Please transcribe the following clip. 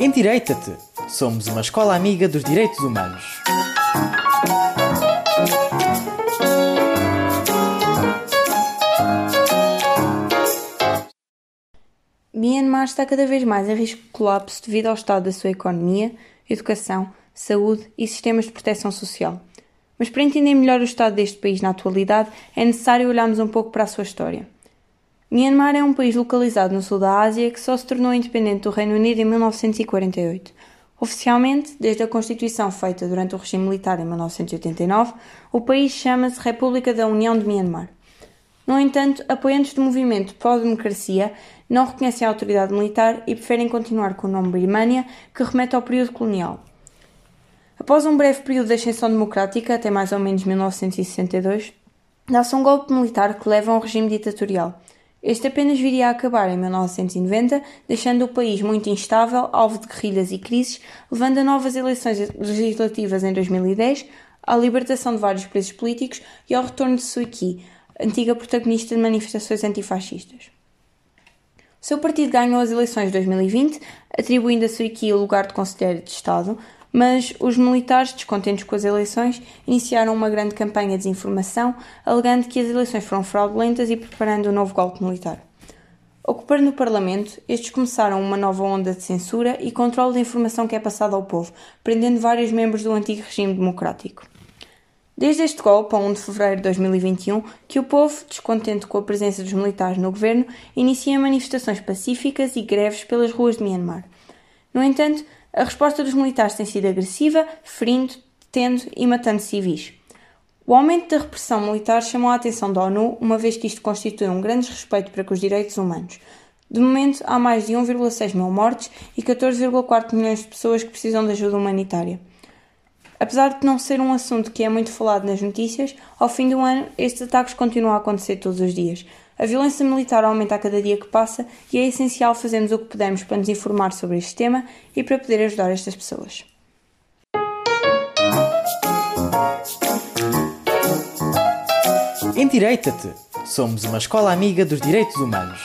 Endireita-te! Somos uma escola amiga dos direitos humanos. Myanmar está cada vez mais em risco de colapso devido ao estado da sua economia, educação, saúde e sistemas de proteção social. Mas para entender melhor o estado deste país na atualidade, é necessário olharmos um pouco para a sua história. Myanmar é um país localizado no sul da Ásia que só se tornou independente do Reino Unido em 1948. Oficialmente, desde a Constituição feita durante o regime militar em 1989, o país chama-se República da União de Myanmar. No entanto, apoiantes do movimento pró-democracia não reconhecem a autoridade militar e preferem continuar com o nome Birmania, que remete ao período colonial. Após um breve período de ascensão democrática, até mais ou menos 1962, dá-se um golpe militar que leva a um regime ditatorial. Este apenas viria a acabar em 1990, deixando o país muito instável, alvo de guerrilhas e crises, levando a novas eleições legislativas em 2010, à libertação de vários presos políticos e ao retorno de Suu Kyi, antiga protagonista de manifestações antifascistas. O seu partido ganhou as eleições de 2020, atribuindo a Suu Kyi o lugar de conselheiro de Estado, mas os militares, descontentes com as eleições, iniciaram uma grande campanha de desinformação, alegando que as eleições foram fraudulentas e preparando um novo golpe militar. Ocupando o Parlamento, estes começaram uma nova onda de censura e controle da informação que é passada ao povo, prendendo vários membros do antigo regime democrático. Desde este golpe, a 1 de fevereiro de 2021, que o povo, descontente com a presença dos militares no governo, inicia manifestações pacíficas e greves pelas ruas de Myanmar. No entanto, a resposta dos militares tem sido agressiva, ferindo, detendo e matando civis. O aumento da repressão militar chamou a atenção da ONU, uma vez que isto constitui um grande respeito para com os direitos humanos. De momento, há mais de 1,6 mil mortes e 14,4 milhões de pessoas que precisam de ajuda humanitária. Apesar de não ser um assunto que é muito falado nas notícias, ao fim do ano estes ataques continuam a acontecer todos os dias. A violência militar aumenta a cada dia que passa e é essencial fazermos o que pudermos para nos informar sobre este tema e para poder ajudar estas pessoas. Endireita-te! Somos uma escola amiga dos direitos humanos.